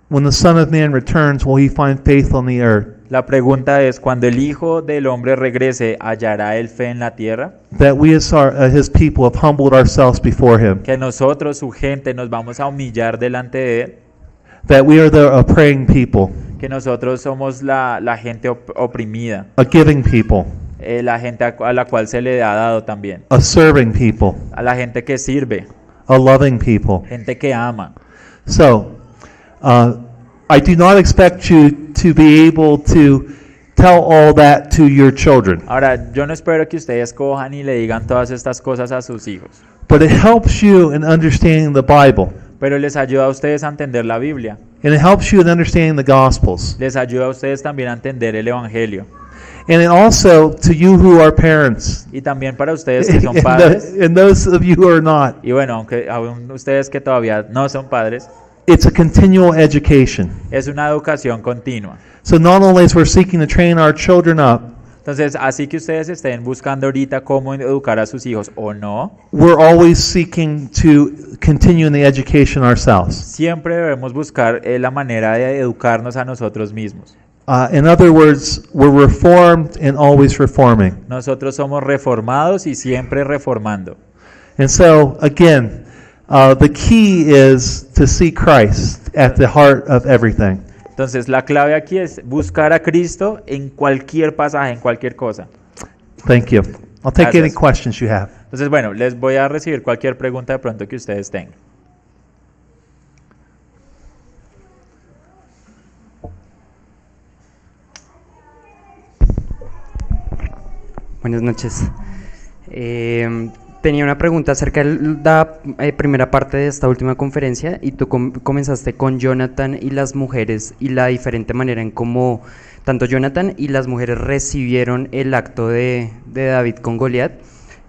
when the Son of Man returns, will he find faith on the earth? La pregunta es, cuando el Hijo del Hombre regrese, ¿hallará el fe en la tierra? That we as our, uh, his people have humbled ourselves before him. Que nosotros, su gente, nos vamos a humillar delante de Él. That we are the a praying people, Que nosotros somos la, la gente op- oprimida, a giving people, eh, la gente a, a la cual se le ha dado también, a serving people, a la gente que sirve, a loving people. gente que ama. So, uh, I do not expect you to be able to tell all that to your children, Ahora, yo no espero que ustedes cojan y le digan todas estas cosas a sus hijos, but it helps you in understanding the Bible, pero les ayuda a ustedes a entender la Biblia, and it helps you in understanding the Gospels, les ayuda a ustedes también a entender el Evangelio. and it also to you who are parents, Y también para ustedes que son and, padres, and those of you who are not. y bueno, aunque aún ustedes que todavía no son padres, It's a continual education. es una educación continua. So not only as we're seeking to train our children up, Entonces, así que ustedes estén buscando ahorita cómo educar a sus hijos o no, we're always seeking to continue in the education ourselves. siempre debemos buscar eh, la manera de educarnos a nosotros mismos. Uh, in other words, we're reformed and always reforming. Nosotros somos reformados y siempre reformando. And so, again, uh, the key is to see Christ at the heart of everything. Entonces, la clave aquí es buscar a Cristo en cualquier pasaje, en cualquier cosa. Thank you. I'll take any Gracias. questions you have. Entonces, bueno, les voy a recibir cualquier pregunta de pronto que ustedes tengan. Buenas noches. Eh, tenía una pregunta acerca de la eh, primera parte de esta última conferencia y tú com- comenzaste con Jonathan y las mujeres y la diferente manera en cómo tanto Jonathan y las mujeres recibieron el acto de, de David con Goliat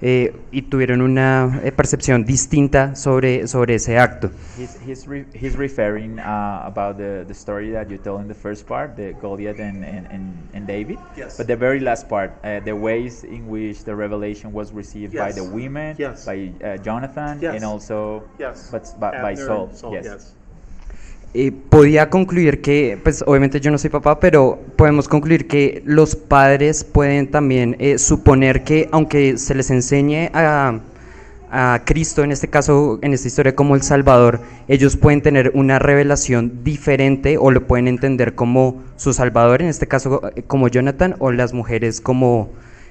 eh, y tuvieron una eh, percepción distinta sobre, sobre ese acto. He's, he's, re- he's referring uh, about the, the story that you told in the first part, the Goliath and, and, and, and David. Yes. But the very last part, uh, the ways in which the revelation was received by Yes. the women, Yes. by uh, Jonathan, Yes. and also Yes. but, by, Saul. Saul, yes. yes. Eh, podía concluir que, pues obviamente yo no soy papá, pero podemos concluir que los padres pueden también eh, suponer que aunque se les enseñe a, a Cristo, en este caso, en esta historia como el Salvador, ellos pueden tener una revelación diferente o lo pueden entender como su Salvador, en este caso eh, como Jonathan, o las mujeres como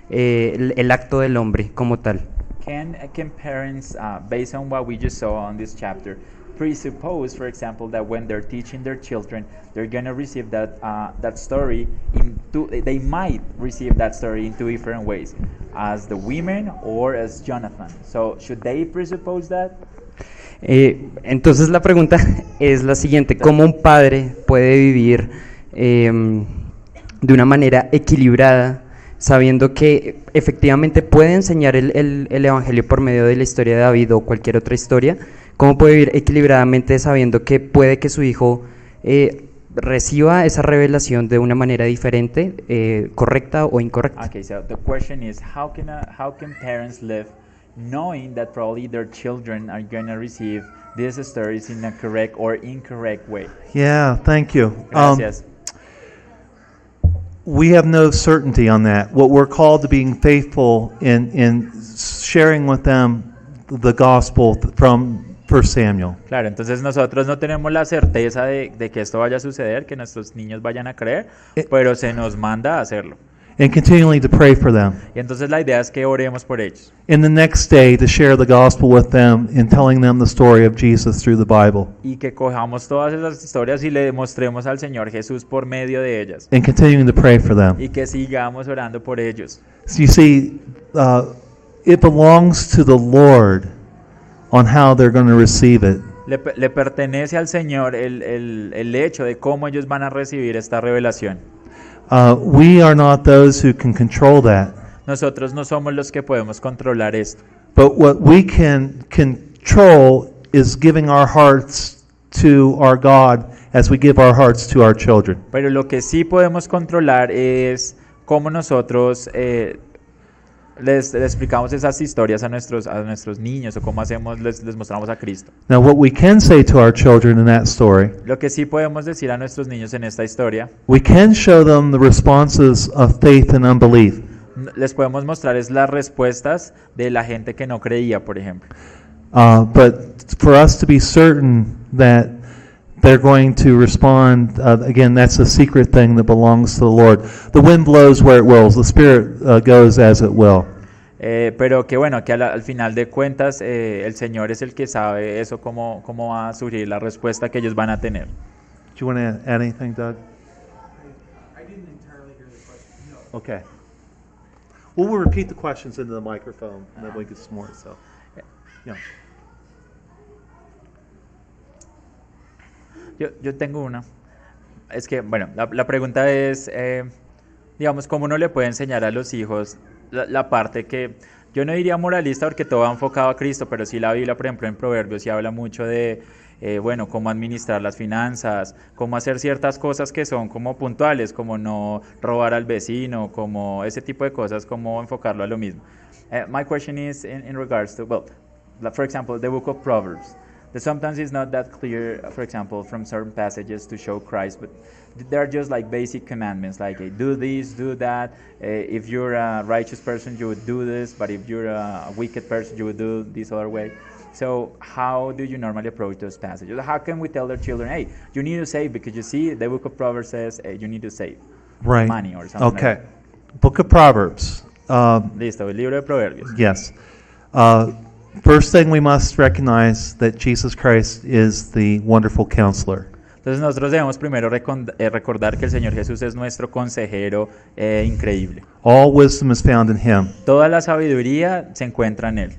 el, acto del hombre como tal. Can, can parents, uh, based on what we just saw on this chapter, presuppose, for example, that when they're teaching their children, they're going to receive that, uh, that story in two, they might receive that story in two different ways, as the women or as Jonathan. So should they presuppose that? Eh, entonces la pregunta es la siguiente, ¿cómo un padre puede vivir em, de una manera equilibrada, sabiendo que efectivamente puede enseñar el, el- el Evangelio por medio de la historia de David o cualquier otra historia? ¿Cómo puede vivir equilibradamente sabiendo que puede que su hijo eh, reciba esa revelación de una manera diferente, eh, correcta o incorrecta? Okay, so the question is how can, uh, how can parents live knowing that probably their children are going to receive these stories in a correct or incorrect way? Yeah, thank you. Um, we have no certainty on that. What we're called to being faithful in, in sharing with them the gospel th- from 1 Samuel. Claro, entonces nosotros no tenemos la certeza de, de que esto vaya a suceder, que nuestros niños vayan a creer, Eh. pero se nos manda a hacerlo. And continually to pray for them. Y entonces la idea es que oremos por ellos. And the next day to share the gospel with them in telling them the story of Jesus through the Bible. Y que cojamos todas esas historias y le demostremos al Señor Jesús por medio de ellas. And continuing to pray for them. Y que sigamos orando por ellos. So you see, uh, it belongs to the Lord on how they're going to receive it. Le, le pertenece al Señor el, el- el hecho de cómo ellos van a recibir esta revelación. Uh, we are not those who can control that. Nosotros no somos los que podemos controlar esto. But what we can control is giving our hearts to our God as we give our hearts to our children. Pero lo que sí podemos controlar es cómo nosotros eh, les, les explicamos esas historias a nuestros, a nuestros niños o cómo hacemos, les, les mostramos a Cristo. Now, what we can say to our children in that story, Lo que sí podemos decir a nuestros niños en esta historia, we can show them the responses of faith and unbelief. les podemos mostrar es las respuestas de la gente que no creía, por ejemplo. Uh, but for us to be certain that they're going to respond, uh, again, that's a secret thing that belongs to the Lord. The wind blows where it wills, the Spirit uh, goes as it will. Eh, pero que bueno, que al, al final de cuentas eh, el Señor es el que sabe eso, cómo, cómo va a surgir la respuesta que ellos van a tener. Do you want to add, add anything, Doug? I didn't entirely hear the question. No. Okay. Well, we'll repeat the questions into the microphone, and then we get some more, so, yeah. Yo, yo tengo una. Es que, bueno, la, pregunta es, eh, digamos, ¿cómo uno le puede enseñar a los hijos la, parte que, yo no diría moralista porque todo va enfocado a Cristo, pero sí la Biblia, por ejemplo, en Proverbios sí habla mucho de, eh, bueno, cómo administrar las finanzas, cómo hacer ciertas cosas que son como puntuales, como no robar al vecino, como ese tipo de cosas, cómo enfocarlo a lo mismo. Eh, my question is in, in regards to, well, for example, the book of Proverbs. That sometimes it's not that clear, for example, from certain passages to show Christ, but they're just like basic commandments, like hey, do this, do that. Uh, if you're a righteous person, you would do this, but if you're a wicked person, you would do this other way. So how do you normally approach those passages? How can we tell their children, hey, you need to save because you see the book of Proverbs says hey, you need to save Right. money or something. like Okay. Book of Proverbs. Um, Listo, el libro de Proverbios. yes. Uh, first thing we must recognize that Jesus Christ is the wonderful counselor. Entonces nosotros debemos primero eh, recordar que el Señor Jesús es nuestro consejero eh, increíble. All wisdom is found in him. Toda la sabiduría se encuentra en Él.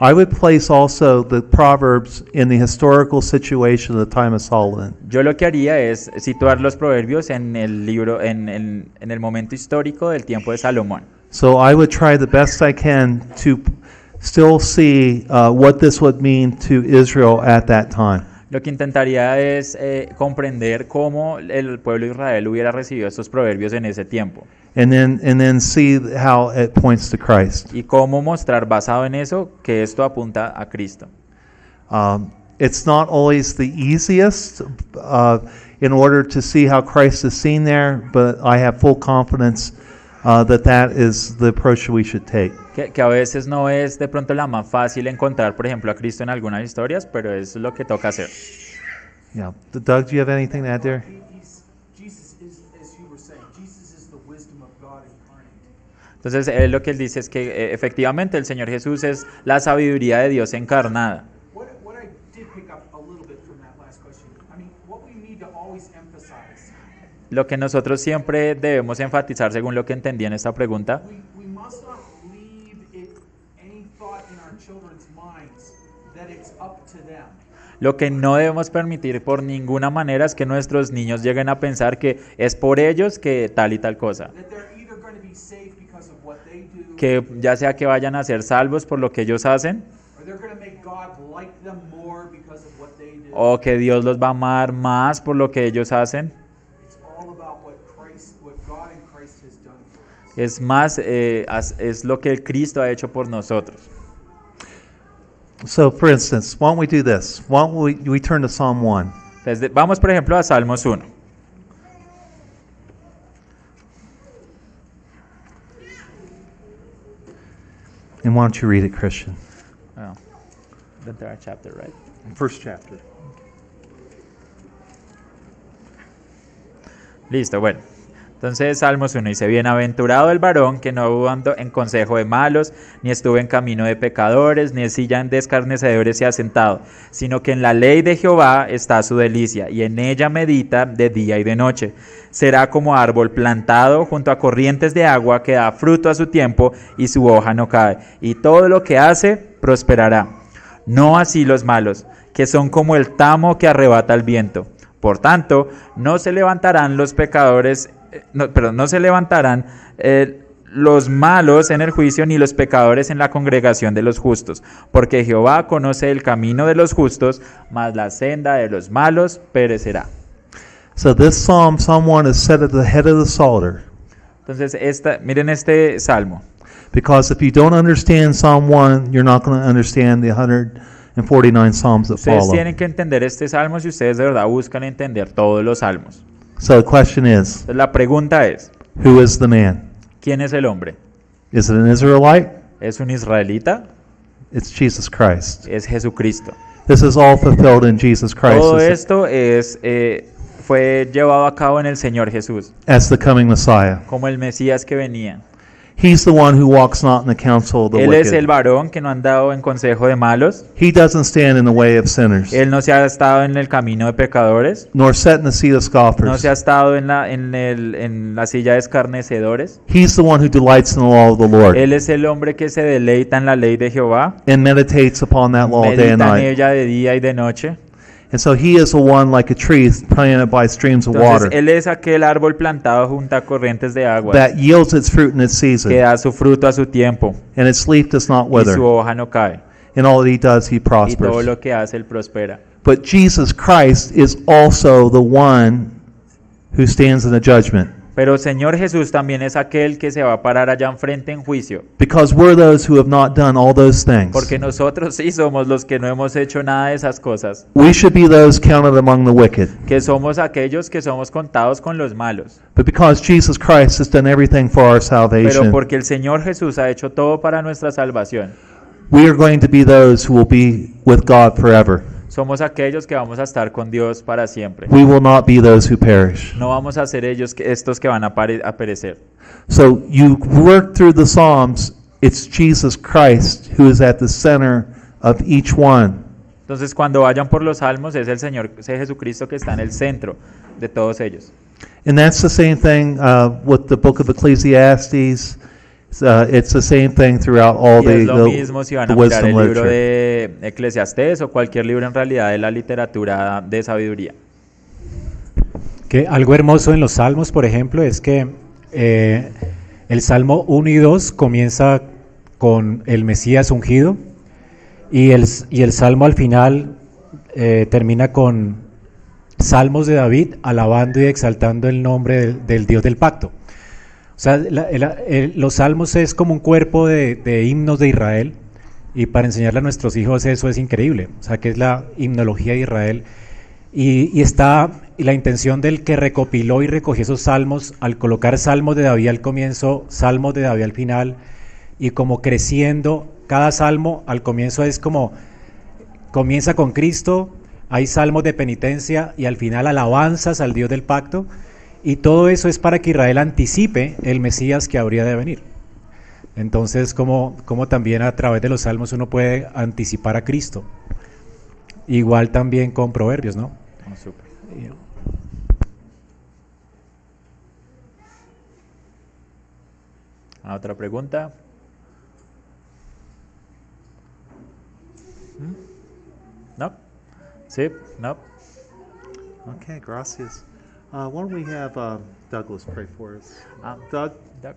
I would place also the Proverbs in the historical situation of the time of Solomon. Yo lo que haría es situar los proverbios en el libro, en el, en el momento histórico del tiempo de Salomón. So I would try the best I can to still see uh, what this would mean to Israel at that time. Lo que intentaría es eh, comprender cómo el pueblo de Israel hubiera recibido estos proverbios en ese tiempo And then, and then see how it points to Christ. y cómo mostrar basado en eso que esto apunta a Cristo. Um, it's not always the easiest uh, in order to see how Christ is seen there, but I have full confidence uh, that that is the approach we should take. Que, que a veces no es de pronto la más fácil encontrar, por ejemplo, a Cristo en algunas historias, pero es lo que toca hacer. Yeah. Doug, do you have anything to add there? He- he's, Jesus is, as you were saying, Jesus is the wisdom of God incarnate. Entonces, él lo que él dice es que eh, efectivamente el Señor Jesús es la sabiduría de Dios encarnada. Lo que nosotros siempre debemos enfatizar, según lo que entendí en esta pregunta, Lo que no debemos permitir por ninguna manera es que nuestros niños lleguen a pensar que es por ellos que tal y tal cosa. Que ya sea que vayan a ser salvos por lo que ellos hacen, o que Dios los va a amar más por lo que ellos hacen. It's all about what Christ, what God and Christ has done for us. Es más, eh, es lo que el Cristo ha hecho por nosotros. So, for instance, why don't we do this? Why don't we, we turn to Psalm 1? Entonces, vamos, por ejemplo, a Salmos 1. And why don't you read it, Christian? Oh, the entire chapter, right? First chapter. Listo, bueno. Entonces Salmos 1 dice, Bienaventurado el varón que no ando en consejo de malos, ni estuvo en camino de pecadores, ni en silla de escarnecedores se ha sentado, sino que en la ley de Jehová está su delicia, y en ella medita de día y de noche. Será como árbol plantado junto a corrientes de agua que da fruto a su tiempo y su hoja no cae, y todo lo que hace prosperará. No así los malos, que son como el tamo que arrebata el viento. Por tanto, no se levantarán los pecadores, no, perdón, no se levantarán eh, los malos en el juicio ni los pecadores en la congregación de los justos, porque Jehová conoce el camino de los justos, mas la senda de los malos perecerá. So, this psalm, Psalm 1, is set at the head of the Psalter. Entonces, esta, miren este salmo. Because if you don't understand Psalm 1, you're not going to understand the 149 Psalms that Ustedes follow. tienen que entender este salmo si ustedes de verdad buscan entender todos los salmos. So, the question is la pregunta es, who is the man? ¿quién es el hombre? Is it an Israelite? ¿Es un israelita? It's Jesus Christ. Es Jesucristo. This is all fulfilled in Jesus Christ Todo esto es, eh, fue llevado a cabo en el Señor Jesús, as the coming Messiah. como el Mesías que venía. He's the one who walks not in the counsel of the Él es el wicked. varón que no ha andado en consejo de malos. He doesn't stand in the way of sinners, Él no se ha estado en el camino de pecadores. nor set in the seat of No scoffers. se ha estado en la, en el, en la silla de escarnecedores. He's the one who delights in the law of the Lord Él es el hombre que se deleita en la ley de Jehová. and meditates upon that law day and Medita en night. ella de día y de noche. And so he is the one like a tree planted by streams of Entonces, water Él es aquel árbol plantado junto a corrientes de agua that yields its fruit in its season, que da su fruto a su tiempo and its leaf does not y wither. su hoja no cae. In all that he does, he Y todo prospers. lo que hace, Él prospera. But Jesus Christ is also the one who stands in the judgment. Pero Señor Jesús también es aquel que se va a parar allá enfrente en juicio. Because we're those who have not done all those things. Porque nosotros sí somos los que no hemos hecho nada de esas cosas. We should be those counted among the wicked. Que somos aquellos que somos contados con los malos. But because Jesus Christ has done everything for our Pero salvation, porque el Señor Jesús ha hecho todo para nuestra salvación. we are going to be those who will be with God forever. Somos aquellos que vamos a estar con Dios para siempre. We will not be those who perish. No vamos a ser ellos que, estos que van a, pare- a perecer. So you work through the Psalms, it's Jesus Christ who is at the center of each one. Entonces cuando vayan por los salmos es el Señor es Jesucristo que está en el centro de todos ellos. And that's the same thing uh, with the book of Ecclesiastes Uh, it's the same thing throughout all Y the, es lo the, mismo si van the a mirar wisdom el libro literature. de Eclesiastés o cualquier libro en realidad de la literatura de sabiduría. Que algo hermoso en los salmos, por ejemplo, es que eh, el Salmo 1 y 2 comienza con el Mesías ungido y el, y el Salmo al final eh, termina con Salmos de David alabando y exaltando el nombre del, del Dios del pacto. Sea, los salmos es como un cuerpo de, de himnos de Israel y para enseñarle a nuestros hijos eso es increíble. O sea, que es la himnología de Israel. Y, y está y la intención del que recopiló y recogió esos salmos al colocar salmos de David al comienzo, salmos de David al final. Y como creciendo cada salmo al comienzo es como comienza con Cristo, hay salmos de penitencia y al final alabanzas al Dios del pacto y todo eso es para que Israel anticipe el Mesías que habría de venir. Entonces, como, como también a través de los salmos uno puede anticipar a Cristo. Igual también con proverbios, ¿no? Oh, súper. ¿A ¿Otra pregunta? ¿Mm? ¿No? ¿Sí? ¿No? Okay, gracias. Uh, why don't we have uh, Douglas pray for us? Ah, Doug? Doug.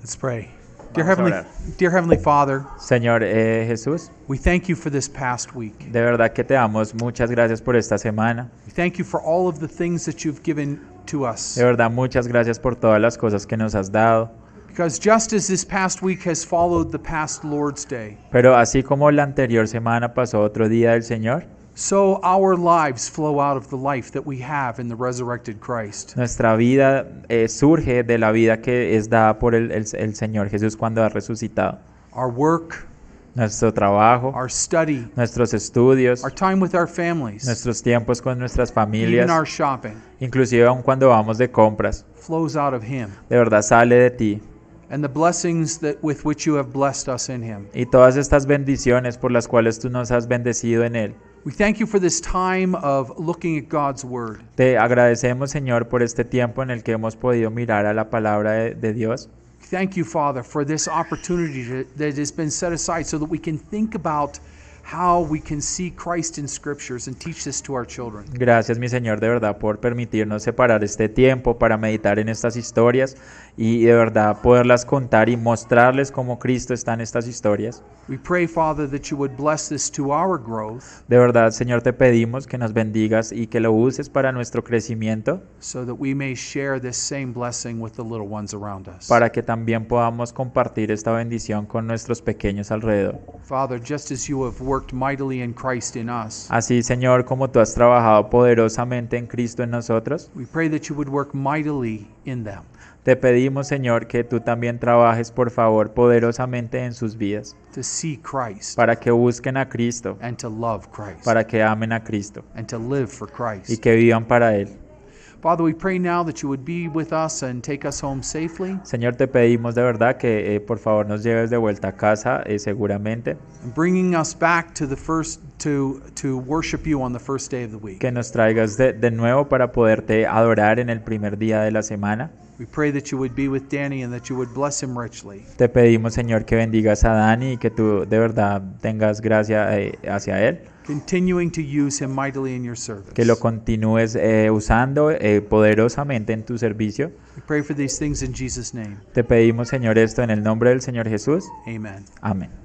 Let's pray. Dear Heavenly, dear Heavenly Father, Señor eh, Jesús, we thank you for this past week. de verdad que te damos muchas gracias por esta semana. We thank you for all of the things that you've given to us. De verdad, muchas gracias por todas las cosas que nos has dado. Because just as this past week has followed the past Lord's Day, Pero así como la anterior semana pasó otro día del Señor, so our lives flow out of the life that we have in the resurrected Christ. nuestra vida eh, surge de la vida que es dada por el, el- el Señor Jesús cuando ha resucitado. Our work, Nuestro trabajo, our study, nuestros estudios, our time with our families, nuestros tiempos con nuestras even familias, our shopping inclusive aun cuando vamos de compras, flows out of Him. de verdad sale de ti. And the blessings that with which you have blessed us in Him. Y todas estas bendiciones por las cuales tú nos has bendecido en Él. We thank you for this time of looking at God's Word. Te agradecemos, Señor, por este tiempo en el que hemos podido mirar a la palabra de, de Dios. Thank you, Father, for this opportunity to, that has been set aside so that we can think about how we can see Christ in Scriptures and teach this to our children. Gracias, mi Señor, de verdad, por permitirnos separar este tiempo para meditar en estas historias y de verdad poderlas contar y mostrarles cómo Cristo está en estas historias. We pray, Father, that you would bless this to our growth De verdad, Señor, te pedimos que nos bendigas y que lo uses para nuestro crecimiento, so that we may share this same blessing with the little ones around us. para que también podamos compartir esta bendición con nuestros pequeños alrededor. Father, just as you have worked mightily in Christ in us, Así, Señor, como tú has trabajado poderosamente en Cristo en nosotros, we pray that you would work mightily in them. te pedimos, Señor, que tú también trabajes, por favor, poderosamente en sus vidas, to see Christ para que busquen a Cristo, and to love Christ para que amen a Cristo and to live for y que vivan para Él. Father, we pray now that you would be with us and take us home safely Señor, te pedimos de verdad que eh, por favor nos lleves de vuelta a casa, eh, seguramente, bringing us back to the first to to worship you on the first day of the week. que nos traigas de, de nuevo para poderte adorar en el primer día de la semana. We pray that you would be with Danny and that you would bless him richly. Te pedimos, Señor, que bendigas a Dani y que tú de verdad tengas gracia eh, hacia él, Continuing to use him mightily in your service. que lo continúes eh, usando eh, poderosamente en tu servicio. We pray for these things in Jesus' name. Te pedimos, Señor, esto en el nombre del Señor Jesús. Amen. Amén.